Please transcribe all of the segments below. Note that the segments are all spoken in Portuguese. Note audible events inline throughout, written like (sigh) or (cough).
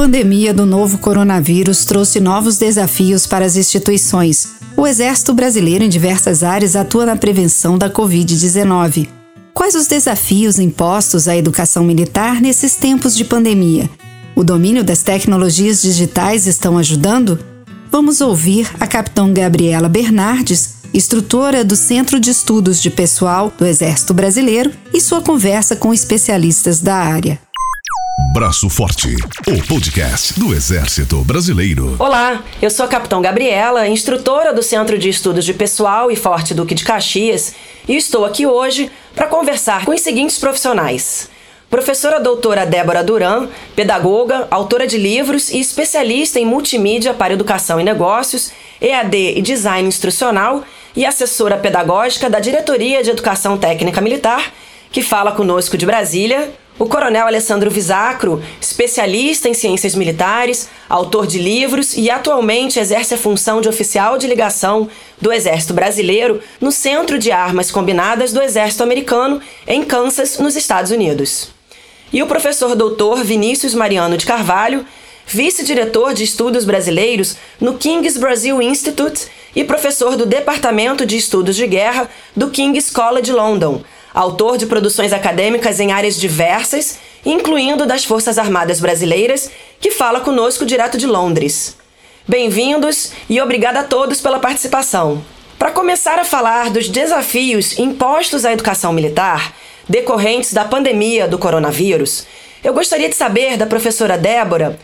pandemia do novo coronavírus trouxe novos desafios para as instituições. O Exército Brasileiro, em diversas áreas, atua na prevenção da Covid-19. Quais os desafios impostos à educação militar nesses tempos de pandemia? O domínio das tecnologias digitais estão ajudando? Vamos ouvir a capitã Gabriela Bernardes, instrutora do Centro de Estudos de Pessoal do Exército Brasileiro, e sua conversa com especialistas da área. Braço Forte, o podcast do Exército Brasileiro. Olá, eu sou a Capitão Gabriela, instrutora do Centro de Estudos de Pessoal e Forte Duque de Caxias, e estou aqui hoje para conversar com os seguintes profissionais. Professora doutora Débora Duran, pedagoga, autora de livros e especialista em multimídia para educação e negócios, EAD e design instrucional e assessora pedagógica da Diretoria de Educação Técnica Militar, que fala conosco de Brasília, o coronel Alessandro Visacro, especialista em ciências militares, autor de livros e atualmente exerce a função de oficial de ligação do Exército Brasileiro no Centro de Armas Combinadas do Exército Americano, em Kansas, nos Estados Unidos. E o professor doutor Vinícius Mariano de Carvalho, vice-diretor de estudos brasileiros no King's Brazil Institute e professor do Departamento de Estudos de Guerra do King's College London autor de produções acadêmicas em áreas diversas, incluindo das Forças Armadas Brasileiras, que fala conosco direto de Londres. Bem-vindos e obrigada a todos pela participação. Para começar a falar dos desafios impostos à educação militar, decorrentes da pandemia do coronavírus, eu gostaria de saber da professora Débora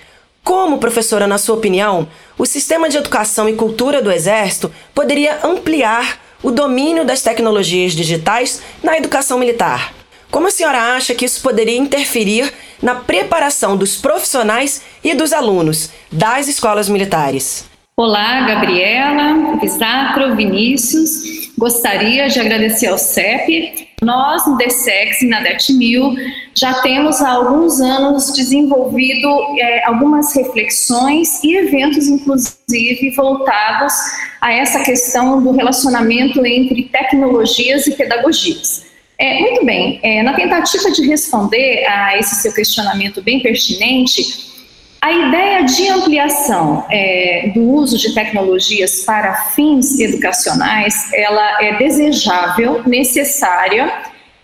como, professora, na sua opinião, o sistema de educação e cultura do Exército poderia ampliar o domínio das tecnologias digitais na educação militar. Como a senhora acha que isso poderia interferir na preparação dos profissionais e dos alunos das escolas militares? Olá, Gabriela, Visatro, Vinícius. Gostaria de agradecer ao CEP. Nós, no DSEX e na DETMIL, já temos há alguns anos desenvolvido é, algumas reflexões e eventos, inclusive, voltados a essa questão do relacionamento entre tecnologias e pedagogias. É, muito bem, é, na tentativa de responder a esse seu questionamento bem pertinente, a ideia de ampliação é, do uso de tecnologias para fins educacionais, ela é desejável, necessária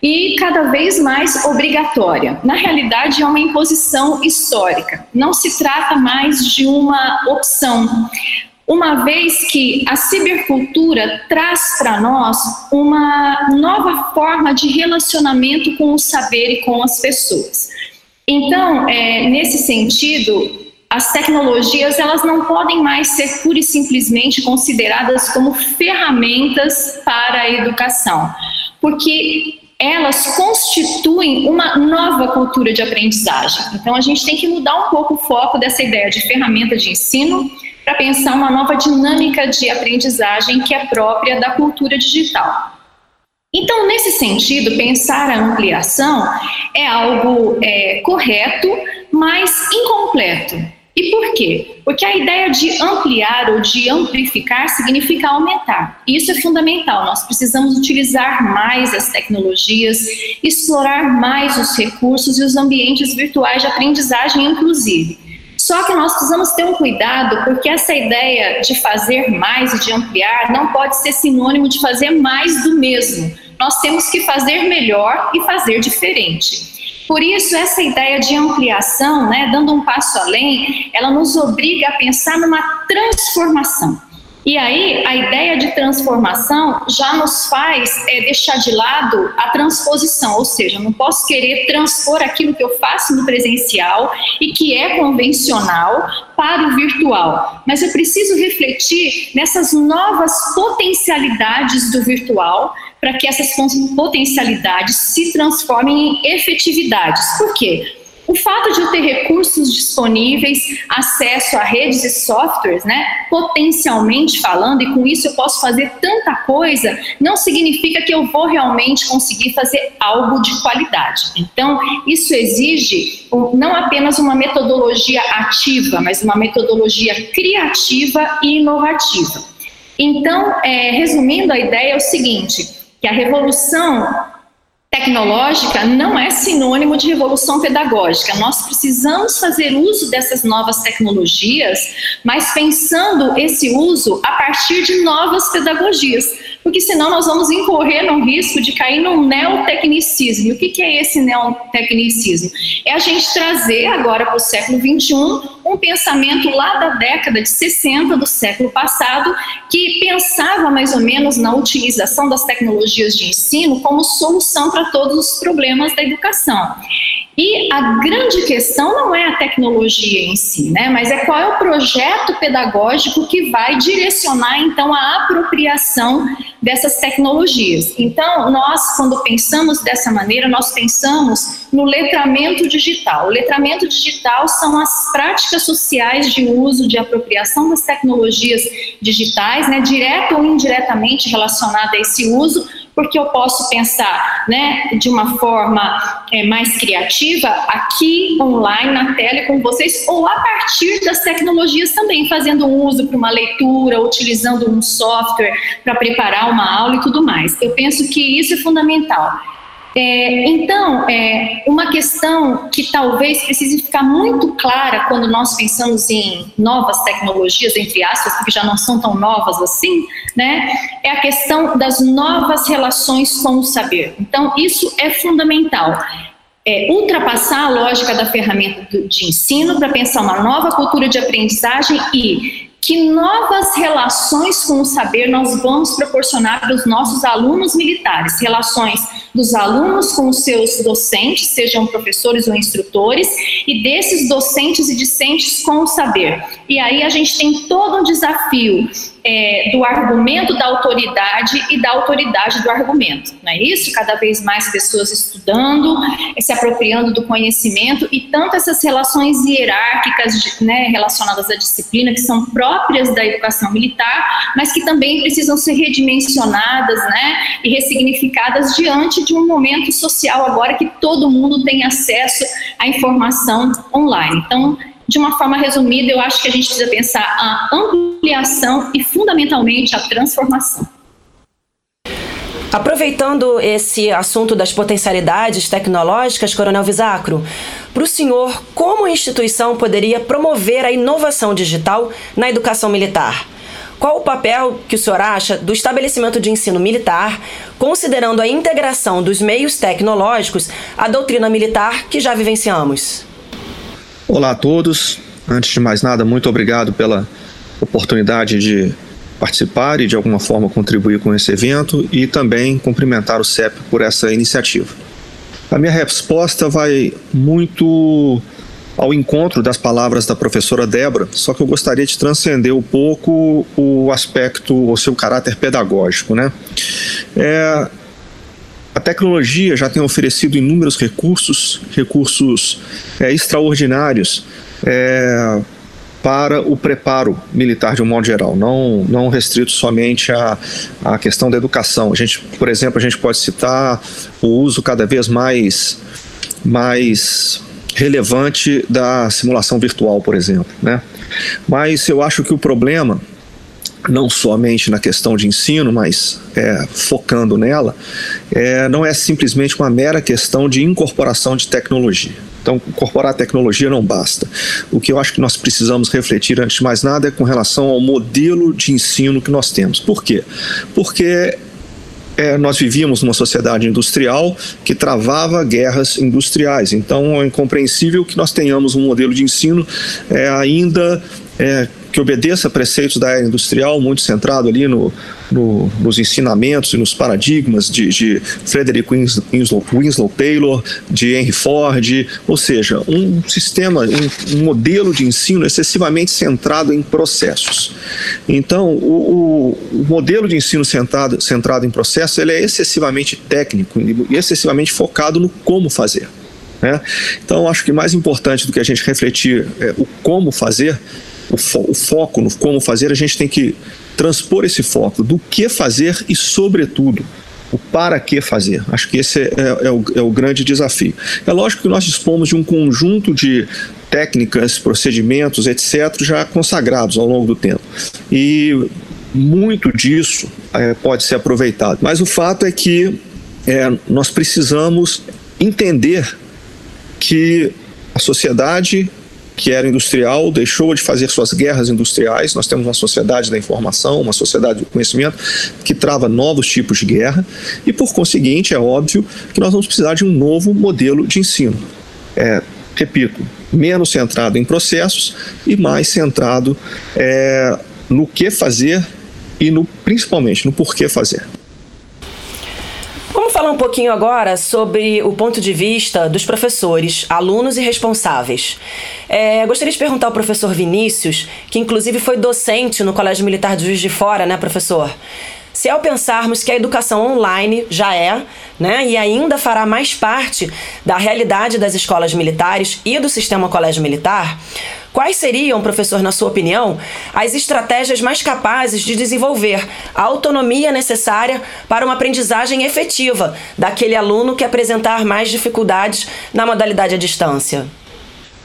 e cada vez mais obrigatória. Na realidade, é uma imposição histórica. Não se trata mais de uma opção. Uma vez que a cibercultura traz para nós uma nova forma de relacionamento com o saber e com as pessoas. Então, é, nesse sentido, as tecnologias elas não podem mais ser pura e simplesmente consideradas como ferramentas para a educação, porque elas constituem uma nova cultura de aprendizagem. Então, a gente tem que mudar um pouco o foco dessa ideia de ferramenta de ensino para pensar uma nova dinâmica de aprendizagem que é própria da cultura digital. Então, nesse sentido, pensar a ampliação é algo é, correto, mas incompleto. E por quê? Porque a ideia de ampliar ou de amplificar significa aumentar. Isso é fundamental. Nós precisamos utilizar mais as tecnologias, explorar mais os recursos e os ambientes virtuais de aprendizagem, inclusive. Só que nós precisamos ter um cuidado, porque essa ideia de fazer mais e de ampliar não pode ser sinônimo de fazer mais do mesmo nós temos que fazer melhor e fazer diferente. Por isso, essa ideia de ampliação, né, dando um passo além, ela nos obriga a pensar numa transformação. E aí, a ideia de transformação já nos faz é, deixar de lado a transposição, ou seja, não posso querer transpor aquilo que eu faço no presencial e que é convencional para o virtual, mas eu preciso refletir nessas novas potencialidades do virtual para que essas potencialidades se transformem em efetividades. Por quê? O fato de eu ter recursos disponíveis, acesso a redes e softwares, né, potencialmente falando, e com isso eu posso fazer tanta coisa, não significa que eu vou realmente conseguir fazer algo de qualidade. Então, isso exige não apenas uma metodologia ativa, mas uma metodologia criativa e inovativa. Então, é, resumindo, a ideia é o seguinte: que a revolução tecnológica não é sinônimo de revolução pedagógica. Nós precisamos fazer uso dessas novas tecnologias, mas pensando esse uso a partir de novas pedagogias porque senão nós vamos incorrer no risco de cair num neotecnicismo. E o que, que é esse neotecnicismo? É a gente trazer agora para o século XXI um pensamento lá da década de 60 do século passado, que pensava mais ou menos na utilização das tecnologias de ensino como solução para todos os problemas da educação. E a grande questão não é a tecnologia em si, né, mas é qual é o projeto pedagógico que vai direcionar então a apropriação dessas tecnologias. Então, nós quando pensamos dessa maneira, nós pensamos no letramento digital. O letramento digital são as práticas sociais de uso, de apropriação das tecnologias digitais, né, direto ou indiretamente relacionada a esse uso porque eu posso pensar né, de uma forma é, mais criativa aqui online na tela com vocês ou a partir das tecnologias também fazendo um uso para uma leitura utilizando um software para preparar uma aula e tudo mais. Eu penso que isso é fundamental é, então, é, uma questão que talvez precise ficar muito clara quando nós pensamos em novas tecnologias, entre aspas, porque já não são tão novas assim, né, é a questão das novas relações com o saber. Então, isso é fundamental. É, ultrapassar a lógica da ferramenta de ensino para pensar uma nova cultura de aprendizagem e que novas relações com o saber nós vamos proporcionar para os nossos alunos militares, relações dos alunos com os seus docentes, sejam professores ou instrutores, e desses docentes e discentes com o saber. E aí a gente tem todo um desafio é, do argumento da autoridade e da autoridade do argumento. Não é isso? Cada vez mais pessoas estudando, se apropriando do conhecimento e tanto essas relações hierárquicas né, relacionadas à disciplina, que são próprias da educação militar, mas que também precisam ser redimensionadas né, e ressignificadas diante de um momento social agora que todo mundo tem acesso à informação online. Então, de uma forma resumida, eu acho que a gente precisa pensar a ampliação e, fundamentalmente, a transformação. Aproveitando esse assunto das potencialidades tecnológicas, Coronel Visacro, para o senhor, como a instituição poderia promover a inovação digital na educação militar? Qual o papel que o senhor acha do estabelecimento de ensino militar, considerando a integração dos meios tecnológicos à doutrina militar que já vivenciamos? Olá a todos. Antes de mais nada, muito obrigado pela oportunidade de participar e de alguma forma contribuir com esse evento e também cumprimentar o CEP por essa iniciativa. A minha resposta vai muito ao encontro das palavras da professora Débora, só que eu gostaria de transcender um pouco o aspecto, o seu caráter pedagógico, né? É, a tecnologia já tem oferecido inúmeros recursos, recursos é, extraordinários é, para o preparo militar de um modo geral, não, não restrito somente à, à questão da educação. A gente, por exemplo, a gente pode citar o uso cada vez mais, mais relevante da simulação virtual, por exemplo. Né? Mas eu acho que o problema não somente na questão de ensino, mas é, focando nela, é, não é simplesmente uma mera questão de incorporação de tecnologia. Então, incorporar tecnologia não basta. O que eu acho que nós precisamos refletir, antes de mais nada, é com relação ao modelo de ensino que nós temos. Por quê? Porque é, nós vivíamos numa sociedade industrial que travava guerras industriais. Então, é incompreensível que nós tenhamos um modelo de ensino é, ainda é, que obedeça a preceitos da era industrial, muito centrado ali no, no, nos ensinamentos e nos paradigmas de, de Frederick Winslow, Winslow, Taylor, de Henry Ford, ou seja, um sistema, um, um modelo de ensino excessivamente centrado em processos. Então, o, o modelo de ensino centrado, centrado em processos ele é excessivamente técnico e excessivamente focado no como fazer. Né? Então, acho que mais importante do que a gente refletir é, o como fazer o, fo o foco no como fazer, a gente tem que transpor esse foco do que fazer e, sobretudo, o para que fazer. Acho que esse é, é, é, o, é, o, grande desafio. É lógico que nós dispomos de um conjunto de técnicas, procedimentos, etc., já consagrados ao longo do tempo. E muito disso é, pode ser aproveitado. Mas o fato é que é, nós precisamos entender que a sociedade que era industrial deixou de fazer suas guerras industriais. Nós temos uma sociedade da informação, uma sociedade do conhecimento que trava novos tipos de guerra e, por conseguinte, é óbvio que nós vamos precisar de um novo modelo de ensino. É, repito, menos centrado em processos e mais centrado é, no que fazer e no, principalmente no porquê fazer. Um pouquinho agora sobre o ponto de vista dos professores, alunos e responsáveis. É, gostaria de perguntar ao professor Vinícius, que inclusive foi docente no Colégio Militar de Juiz de Fora, né, professor? Se ao pensarmos que a educação online já é, né, e ainda fará mais parte da realidade das escolas militares e do sistema colégio militar, quais seriam, professor, na sua opinião, as estratégias mais capazes de desenvolver a autonomia necessária para uma aprendizagem efetiva daquele aluno que apresentar mais dificuldades na modalidade à distância?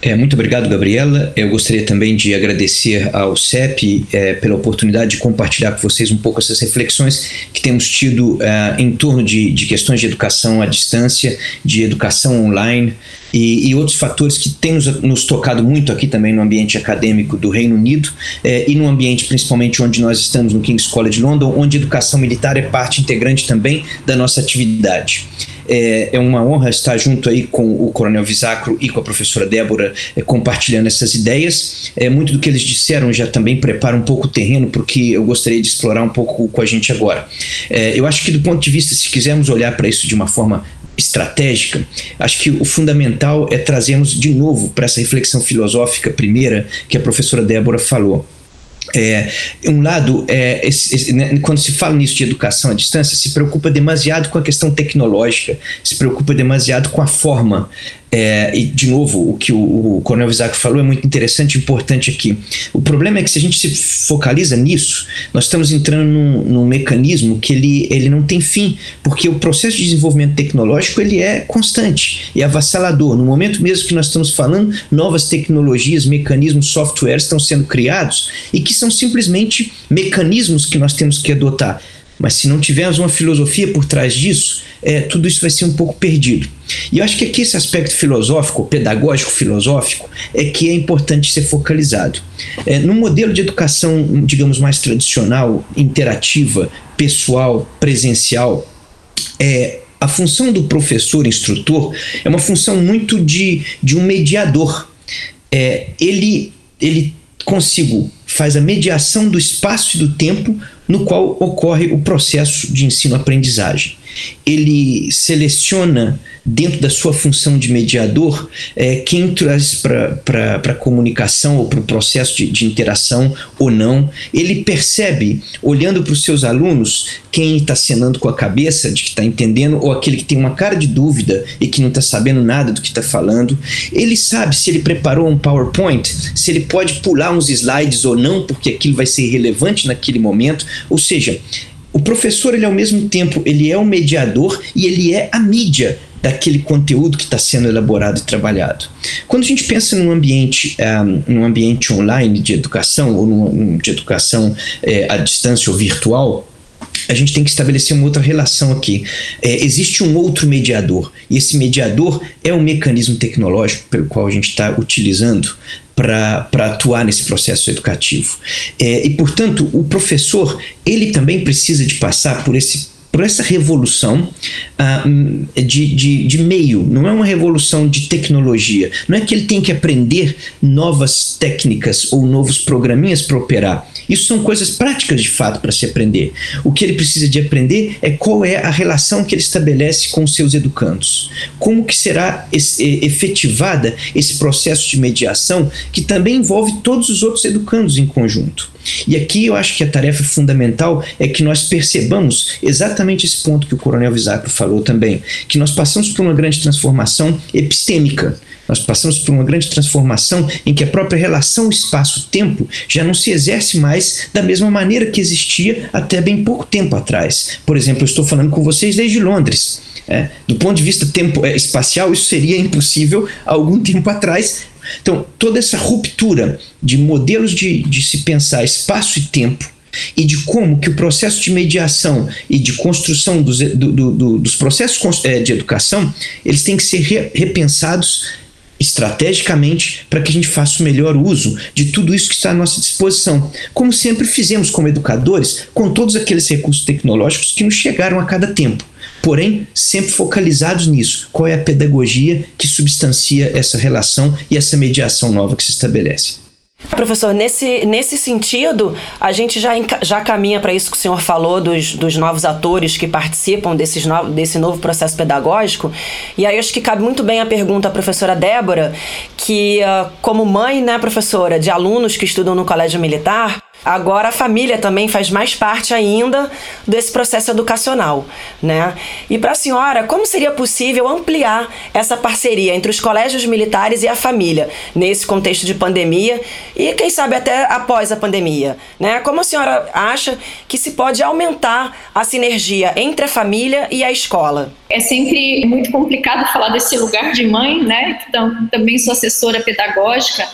É, muito obrigado, Gabriela. Eu gostaria também de agradecer ao CEP é, pela oportunidade de compartilhar com vocês um pouco essas reflexões que temos tido é, em torno de, de, questões de educação à distância, de educação online e, e outros fatores que têm nos, nos, tocado muito aqui também no ambiente acadêmico do Reino Unido é, e no ambiente principalmente onde nós estamos, no King's College London, onde educação militar é parte integrante também da nossa atividade. É, é uma honra estar junto aí com o Coronel Visacro e com a professora Débora é, compartilhando essas ideias. É, muito do que eles disseram já também prepara um pouco o terreno porque eu gostaria de explorar um pouco com a gente agora. É, eu acho que do ponto de vista, se quisermos olhar para isso de uma forma estratégica, acho que o fundamental é trazermos de novo para essa reflexão filosófica primeira que a professora Débora falou é, um lado, é, esse, esse, né, quando se fala nisso de educação à distância, se preocupa demasiado com a questão tecnológica, se preocupa demasiado com a forma é, e, de novo, o que o, o Coronel Isaac falou é muito interessante e importante aqui. O problema é que se a gente se focaliza nisso, nós estamos entrando num, num, mecanismo que ele, ele não tem fim, porque o processo de desenvolvimento tecnológico ele é constante e avassalador. No momento mesmo que nós estamos falando, novas tecnologias, mecanismos, softwares estão sendo criados e que são simplesmente mecanismos que nós temos que adotar. Mas se não tivermos uma filosofia por trás disso, é, tudo isso vai ser um pouco perdido. E eu acho que aqui esse aspecto filosófico, pedagógico filosófico, é que é importante ser focalizado. É, no modelo de educação, digamos, mais tradicional, interativa, pessoal, presencial, é, a função do professor instrutor é uma função muito de, de um mediador. É, ele, ele consigo faz a mediação do espaço e do tempo no qual ocorre o processo de ensino-aprendizagem. Ele seleciona, dentro da sua função de mediador, é, quem traz para a comunicação ou para o processo de, de, interação ou não. Ele percebe, olhando para os seus alunos, quem está cenando com a cabeça de que está entendendo ou aquele que tem uma cara de dúvida e que não está sabendo nada do que está falando. Ele sabe se ele preparou um PowerPoint, se ele pode pular uns slides ou não, porque aquilo vai ser relevante naquele momento. Ou seja, o professor, ele ao mesmo tempo, ele é o mediador e ele é a mídia daquele conteúdo que está sendo elaborado e trabalhado. Quando a gente pensa num ambiente, um, num ambiente online de educação ou num, de educação é, à distância ou virtual, a gente tem que estabelecer uma outra relação aqui. É, existe um outro mediador, e esse mediador é o mecanismo tecnológico pelo qual a gente está utilizando para atuar nesse processo educativo. É, e, portanto, o professor ele também precisa de passar por esse por essa revolução uh, de, de, de, meio, não é uma revolução de tecnologia. Não é que ele tem que aprender novas técnicas ou novos programinhas para operar. Isso são coisas práticas de fato para se aprender. O que ele precisa de aprender é qual é a relação que ele estabelece com seus educandos. Como que será efetivada esse processo de mediação que também envolve todos os outros educandos em conjunto. E aqui eu acho que a tarefa fundamental é que nós percebamos exatamente esse ponto que o Coronel Visacro falou também, que nós passamos por uma grande transformação epistêmica. Nós passamos por uma grande transformação em que a própria relação espaço-tempo já não se exerce mais da mesma maneira que existia até bem pouco tempo atrás. Por exemplo, eu estou falando com vocês desde Londres. É, do ponto de vista tempo é, espacial, isso seria impossível há algum (laughs) tempo atrás. Então, toda essa ruptura de modelos de, de se pensar espaço e tempo e de como que o processo de mediação e de construção dos, do, do, dos processos eh, de educação eles têm que ser re, repensados estrategicamente para que a gente faça o melhor uso de tudo isso que está à nossa disposição, como sempre fizemos como educadores, com todos aqueles recursos tecnológicos que nos chegaram a cada tempo. Porém, sempre focalizados nisso. Qual é a pedagogia que substancia essa relação e essa mediação nova que se estabelece? Professor, nesse, nesse sentido, a gente já, já caminha para isso que o senhor falou, dos, dos novos atores que participam desses no, desse novo processo pedagógico. E aí acho que cabe muito bem a pergunta à professora Débora, que, uh, como mãe, né, professora, de alunos que estudam no Colégio Militar, Agora a família também faz mais parte ainda desse processo educacional, né? E para a senhora, como seria possível ampliar essa parceria entre os colégios militares e a família nesse contexto de pandemia e quem sabe até após a pandemia, né? Como a senhora acha que se pode aumentar a sinergia entre a família e a escola? É sempre muito complicado falar desse lugar de mãe, né? Então, também sou assessora pedagógica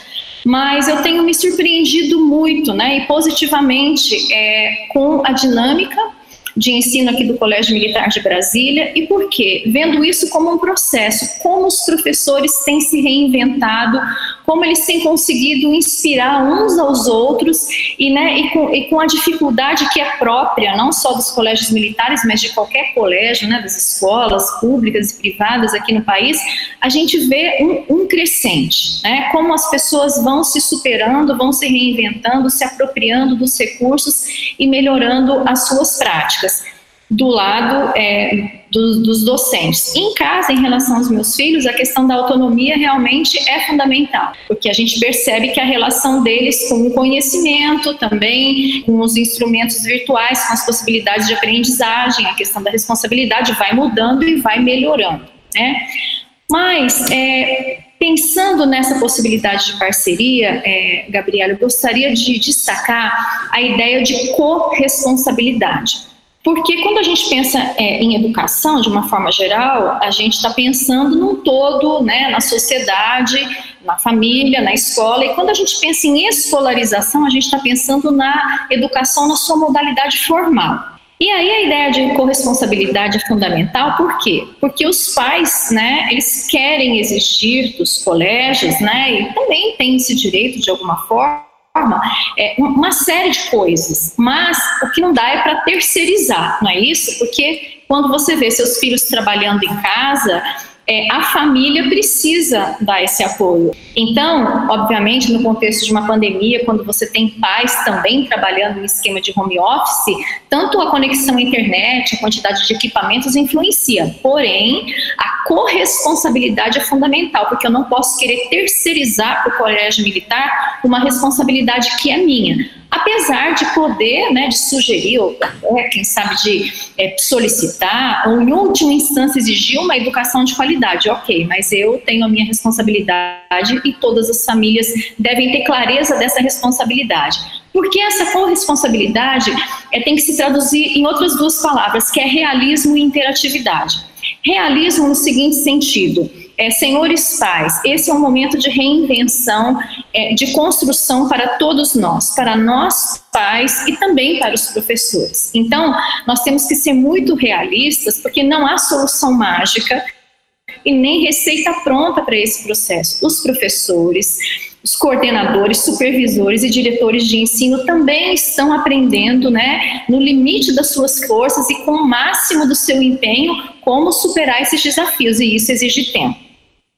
mas eu tenho me surpreendido muito, né, e positivamente é, com a dinâmica de ensino aqui do Colégio Militar de Brasília. E por quê? Vendo isso como um processo, como os professores têm se reinventado, como eles têm conseguido inspirar uns aos outros e, né, e, com, e com a dificuldade que é própria, não só dos colégios militares, mas de qualquer colégio, né, das escolas públicas e privadas aqui no país, a gente vê um, um crescente, né, como as pessoas vão se superando, vão se reinventando, se apropriando dos recursos e melhorando as suas práticas do lado é, do, dos docentes. Em casa, em relação aos meus filhos, a questão da autonomia realmente é fundamental, porque a gente percebe que a relação deles com o conhecimento também, com os instrumentos virtuais, com as possibilidades de aprendizagem, a questão da responsabilidade vai mudando e vai melhorando, né? Mas, é, pensando nessa possibilidade de parceria, é, Gabriela, eu gostaria de destacar a ideia de corresponsabilidade. Porque quando a gente pensa é, em educação, de uma forma geral, a gente está pensando num todo, né, na sociedade, na família, na escola. E quando a gente pensa em escolarização, a gente está pensando na educação na sua modalidade formal. E aí a ideia de corresponsabilidade é fundamental, por quê? Porque os pais, né, eles querem exigir dos colégios, né, e também têm esse direito de alguma forma, forma é, uma série de coisas, mas o que não dá é para terceirizar, não é isso? Porque quando você vê seus filhos trabalhando em casa, é, a família precisa dar esse apoio. Então, obviamente, no contexto de uma pandemia, quando você tem pais também trabalhando em esquema de home office, tanto a conexão à internet, a quantidade de equipamentos influencia. Porém, a corresponsabilidade é fundamental, porque eu não posso querer terceirizar para o colégio militar uma responsabilidade que é minha apesar de poder, né, de sugerir, ou é, quem sabe de é, solicitar, ou em última instância exigir uma educação de qualidade, ok, mas eu tenho a minha responsabilidade e todas as famílias devem ter clareza dessa responsabilidade. Porque essa corresponsabilidade é, tem que se traduzir em outras duas palavras, que é realismo e interatividade. Realismo no seguinte sentido, é, senhores pais, esse é um momento de reinvenção, é, de construção para todos nós, para nós pais e também para os professores. Então, nós temos que ser muito realistas, porque não há solução mágica e nem receita pronta para esse processo. Os professores, os coordenadores, supervisores e diretores de ensino também estão aprendendo, né, no limite das suas forças e com o máximo do seu empenho, como superar esses desafios, e isso exige tempo.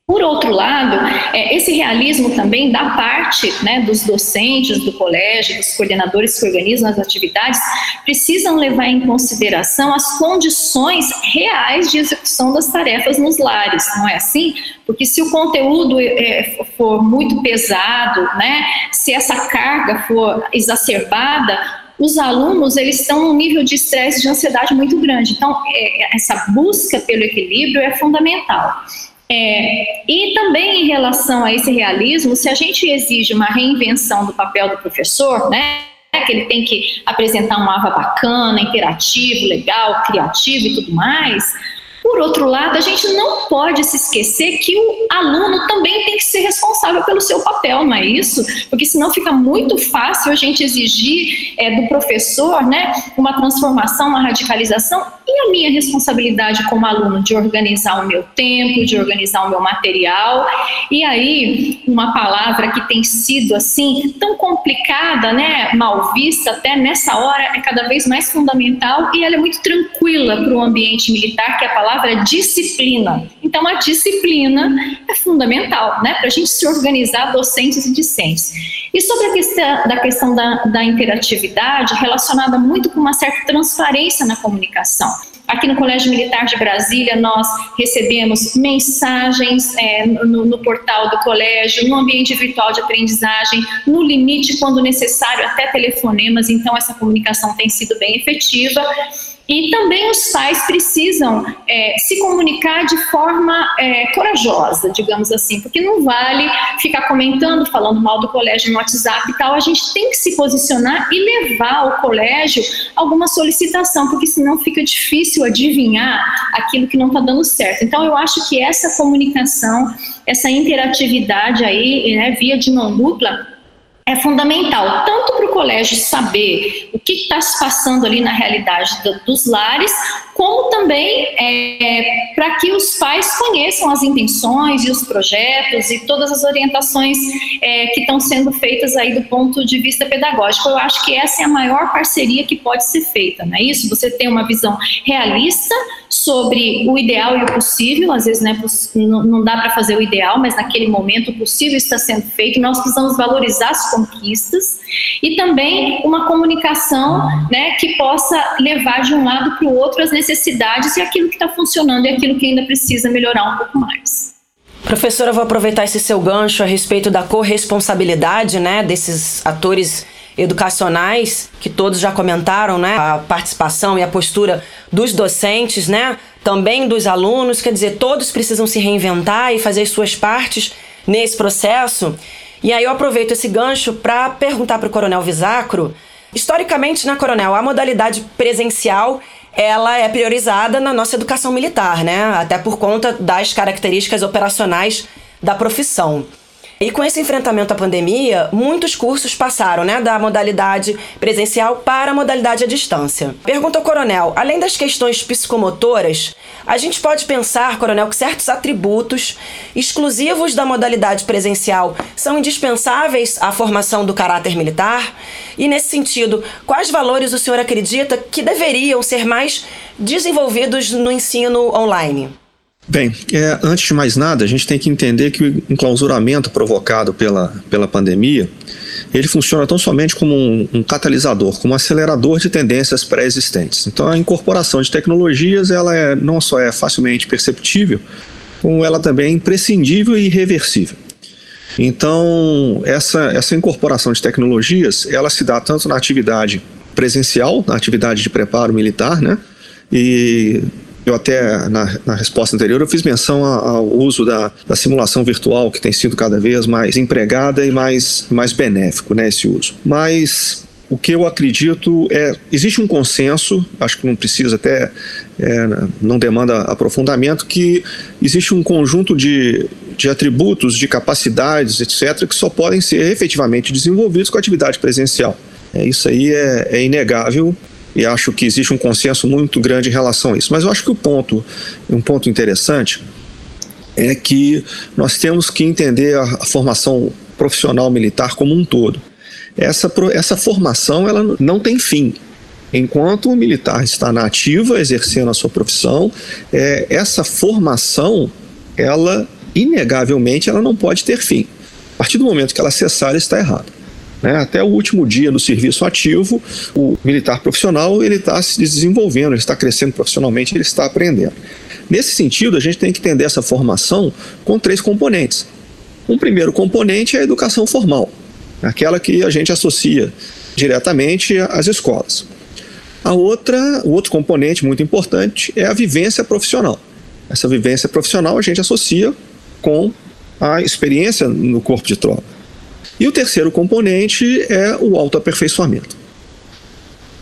Por outro lado, é, esse realismo também da parte né, dos docentes do colégio, dos coordenadores que organizam as atividades, precisam levar em consideração as condições reais de execução das tarefas nos lares, não é assim? Porque se o conteúdo é, for muito pesado, né, se essa carga for exacerbada, os alunos eles estão num nível de estresse, de ansiedade muito grande. Então, é, essa busca pelo equilíbrio é fundamental. É, e também em relação a esse realismo, se a gente exige uma reinvenção do papel do professor, né, que ele tem que apresentar um AVA bacana, interativo, legal, criativo e tudo mais, por outro lado, a gente não pode se esquecer que o aluno também tem que ser responsável pelo seu papel, não é isso? Porque senão fica muito fácil a gente exigir é, do professor né, uma transformação, uma radicalização, e a minha responsabilidade como aluno de organizar o meu tempo, de organizar o meu material. E aí, uma palavra que tem sido assim tão complicada, né, mal vista até nessa hora, é cada vez mais fundamental e ela é muito tranquila para o ambiente militar, que é a palavra disciplina. Então, a disciplina é fundamental, né, para a gente se organizar, docentes e discentes. E sobre a questão, da questão da, da interatividade, relacionada muito com uma certa transparência na comunicação. Aqui no Colégio Militar de Brasília, nós recebemos mensagens é, no, no, portal do colégio, no ambiente virtual de aprendizagem, no limite, quando necessário, até telefonemas, então essa comunicação tem sido bem efetiva. E também os pais precisam é, se comunicar de forma é, corajosa, digamos assim, porque não vale ficar comentando, falando mal do colégio no WhatsApp e tal. A gente tem que se posicionar e levar ao colégio alguma solicitação, porque senão fica difícil adivinhar aquilo que não está dando certo. Então, eu acho que essa comunicação, essa interatividade aí, né, via de mão dupla, é fundamental, tanto para o colégio saber o que está se passando ali na realidade do, dos lares, como também é, para que os pais conheçam as intenções e os projetos e todas as orientações é, que estão sendo feitas aí do ponto de vista pedagógico. Eu acho que essa é a maior parceria que pode ser feita, não é isso? Você tem uma visão realista sobre o ideal e o possível, às vezes né, não dá para fazer o ideal, mas naquele momento o possível está sendo feito, nós precisamos valorizar as conquistas e também uma comunicação né, que possa levar de um lado para o outro as necessidades e aquilo que está funcionando e aquilo que ainda precisa melhorar um pouco mais. Professora, vou aproveitar esse seu gancho a respeito da corresponsabilidade né, desses atores educacionais, que todos já comentaram, né? A participação e a postura dos docentes, né? Também dos alunos, quer dizer, todos precisam se reinventar e fazer suas partes nesse processo. E aí eu aproveito esse gancho para perguntar para o Coronel Visacro. Historicamente, né, Coronel, a modalidade presencial ela é priorizada na nossa educação militar, né? Até por conta das características operacionais da profissão. E com esse enfrentamento à pandemia, muitos cursos passaram né, da modalidade presencial para a modalidade à distância. Pergunta ao coronel: além das questões psicomotoras, a gente pode pensar, coronel, que certos atributos exclusivos da modalidade presencial são indispensáveis à formação do caráter militar? E nesse sentido, quais valores o senhor acredita que deveriam ser mais desenvolvidos no ensino online? Bem, é, antes de mais nada, a gente tem que entender que o enclausuramento provocado pela, pela pandemia, ele funciona tão somente como um, um catalisador, como um acelerador de tendências pré-existentes. Então, a incorporação de tecnologias, ela é, não só é facilmente perceptível, como ela também é imprescindível e irreversível. Então, essa, essa incorporação de tecnologias, ela se dá tanto na atividade presencial, na atividade de preparo militar, né? E eu até, na, na resposta anterior, eu fiz menção ao uso da, da, simulação virtual, que tem sido cada vez mais empregada e mais, mais benéfico, né, esse uso. Mas o que eu acredito é existe um consenso acho que não precisa até é, não demanda aprofundamento que existe um conjunto de, de atributos de capacidades etc que só podem ser efetivamente desenvolvidos com atividade presencial é, isso aí é, é inegável e acho que existe um consenso muito grande em relação a isso. Mas eu acho que o ponto, um ponto interessante, é que nós temos que entender a, formação profissional militar como um todo. Essa, essa formação ela não tem fim. Enquanto o militar está na ativa, exercendo a sua profissão, é, essa formação, ela, inegavelmente, ela não pode ter fim. A partir do momento que ela cessar, está errado. Né? Até o último dia do serviço ativo, o militar profissional ele está se desenvolvendo, ele está crescendo profissionalmente, ele está aprendendo. Nesse sentido, a gente tem que entender essa formação com três componentes. Um primeiro componente é a educação formal, aquela que a gente associa diretamente às escolas. A outra, o outro componente muito importante é a vivência profissional. Essa vivência profissional a gente associa com a experiência no corpo de tropa. E o terceiro componente é o autoaperfeiçoamento.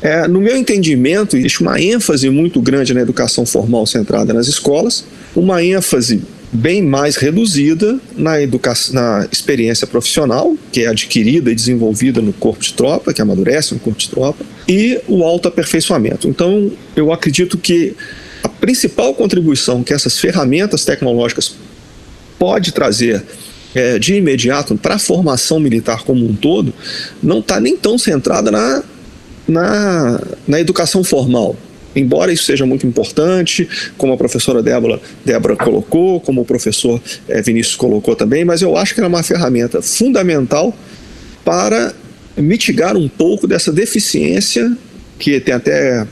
É, no meu entendimento, existe uma ênfase muito grande na educação formal centrada nas escolas, uma ênfase bem mais reduzida na, educação, na experiência profissional, que é adquirida e desenvolvida no corpo de tropa, que amadurece no corpo de tropa, e o autoaperfeiçoamento. Então, eu acredito que a principal contribuição que essas ferramentas tecnológicas pode trazer é, de imediato para a formação militar como um todo não está nem tão centrada na, na, na educação formal, embora isso seja muito importante, como a professora Débora, Débora colocou, como o professor é, Vinícius colocou também, mas eu acho que é uma ferramenta fundamental para mitigar um pouco dessa deficiência que tem até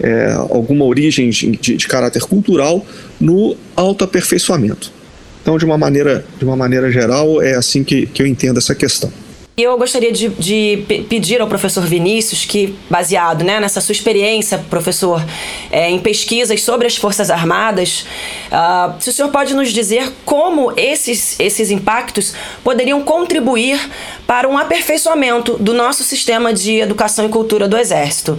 é, alguma origem de, de, de caráter cultural no autoaperfeiçoamento. Então, de uma maneira, de uma maneira geral, é assim que, que eu entendo essa questão. E eu gostaria de, de, pedir ao professor Vinícius que, baseado né, nessa sua experiência, professor, é, em pesquisas sobre as Forças Armadas, uh, se o senhor pode nos dizer como esses, esses impactos poderiam contribuir para um aperfeiçoamento do nosso sistema de educação e cultura do Exército.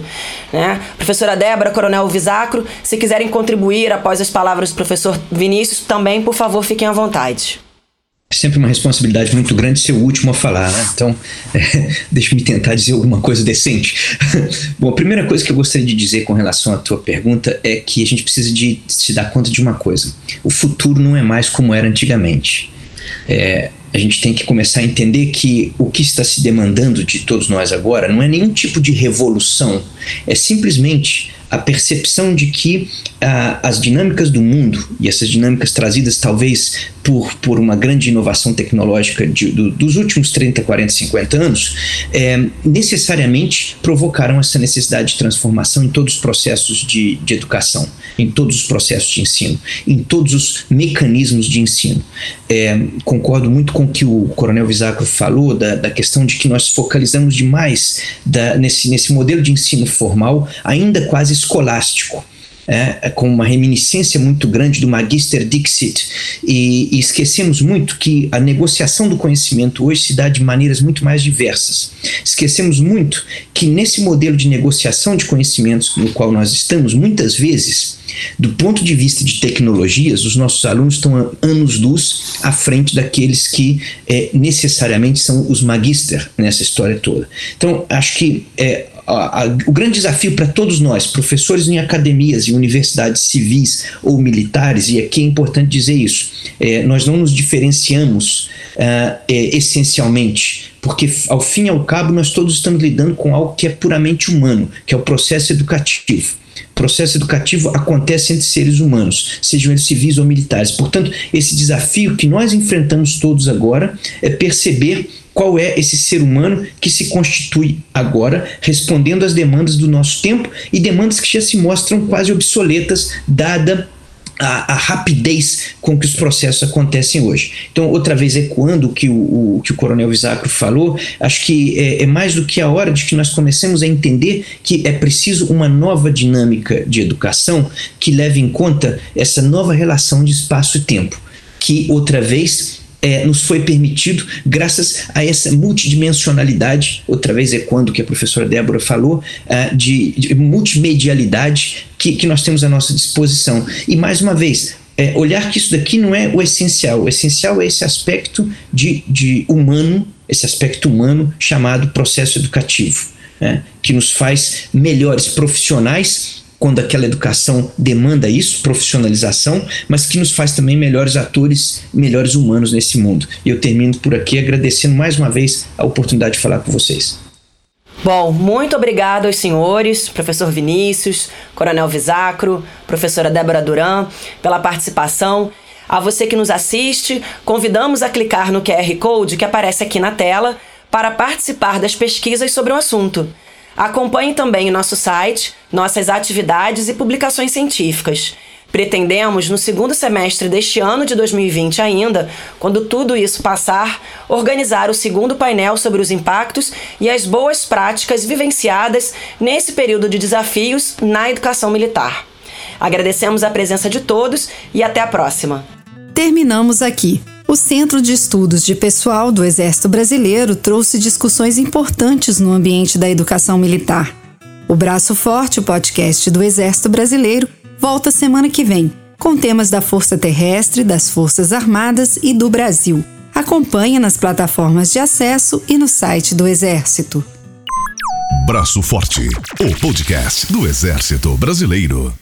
Né? Professora Débora, Coronel Visacro, se quiserem contribuir após as palavras do professor Vinícius, também, por favor, fiquem à vontade sempre uma responsabilidade muito grande ser o último a falar, né? Então, (laughs) é, deixa-me tentar dizer alguma coisa decente. (laughs) Bom, a primeira coisa que eu gostaria de dizer com relação à tua pergunta é que a gente precisa de se dar conta de uma coisa: o futuro não é mais como era antigamente. É, a gente tem que começar a entender que o que está se demandando de todos nós agora não é nenhum tipo de revolução, é simplesmente a percepção de que ah, as dinâmicas do mundo e essas dinâmicas trazidas talvez por, por uma grande inovação tecnológica de, do, dos últimos 30, 40, 50 anos, é, necessariamente provocaram essa necessidade de transformação em todos os processos de, de educação, em todos os processos de ensino, em todos os mecanismos de ensino. É, concordo muito com o que o Coronel Visacro falou da, da questão de que nós focalizamos demais da, nesse, nesse modelo de ensino formal, ainda quase escolástico é, é, com uma reminiscência muito grande do Magister Dixit, e, e, esquecemos muito que a negociação do conhecimento hoje se dá de maneiras muito mais diversas. Esquecemos muito que nesse modelo de negociação de conhecimentos no qual nós estamos, muitas vezes, do ponto de vista de tecnologias, os nossos alunos estão anos-luz à frente daqueles que é, necessariamente são os magister nessa história toda. Então, acho que é, a, o grande desafio para todos nós, professores em academias, em universidades civis ou militares, e aqui é importante dizer isso, é, nós não nos diferenciamos uh, é, essencialmente, porque ao fim e ao cabo nós todos estamos lidando com algo que é puramente humano, que é o processo educativo. O processo educativo acontece entre seres humanos, sejam eles civis ou militares. Portanto, esse desafio que nós enfrentamos todos agora é perceber qual é esse ser humano que se constitui agora, respondendo às demandas do nosso tempo e demandas que já se mostram quase obsoletas, dada a, a, rapidez com que os processos acontecem hoje. Então, outra vez ecoando o que o, o que o Coronel Visacro falou, acho que é, é, mais do que a hora de que nós comecemos a entender que é preciso uma nova dinâmica de educação que leve em conta essa nova relação de espaço e tempo, que outra vez é, nos foi permitido graças a essa multidimensionalidade, outra vez é quando que a professora Débora falou, uh, de, de, multimedialidade que, que nós temos à nossa disposição. E mais uma vez, é, olhar que isso daqui não é o essencial, o essencial é esse aspecto de, de humano, esse aspecto humano chamado processo educativo, né, que nos faz melhores profissionais quando aquela educação demanda isso, profissionalização, mas que nos faz também melhores atores, melhores humanos nesse mundo. E eu termino por aqui agradecendo mais uma vez a oportunidade de falar com vocês. Bom, muito obrigado aos senhores, professor Vinícius, Coronel Visacro, professora Débora Duran, pela participação. A você que nos assiste, convidamos a clicar no QR Code que aparece aqui na tela para participar das pesquisas sobre o assunto. Acompanhe também o nosso site, nossas atividades e publicações científicas. Pretendemos, no segundo semestre deste ano de 2020 ainda, quando tudo isso passar, organizar o segundo painel sobre os impactos e as boas práticas vivenciadas nesse período de desafios na educação militar. Agradecemos a presença de todos e até a próxima. Terminamos aqui. O Centro de Estudos de Pessoal do Exército Brasileiro trouxe discussões importantes no ambiente da educação militar. O Braço Forte, o podcast do Exército Brasileiro, volta semana que vem, com temas da Força Terrestre, das Forças Armadas e do Brasil. Acompanhe nas plataformas de acesso e no site do Exército. Braço Forte, o podcast do Exército Brasileiro.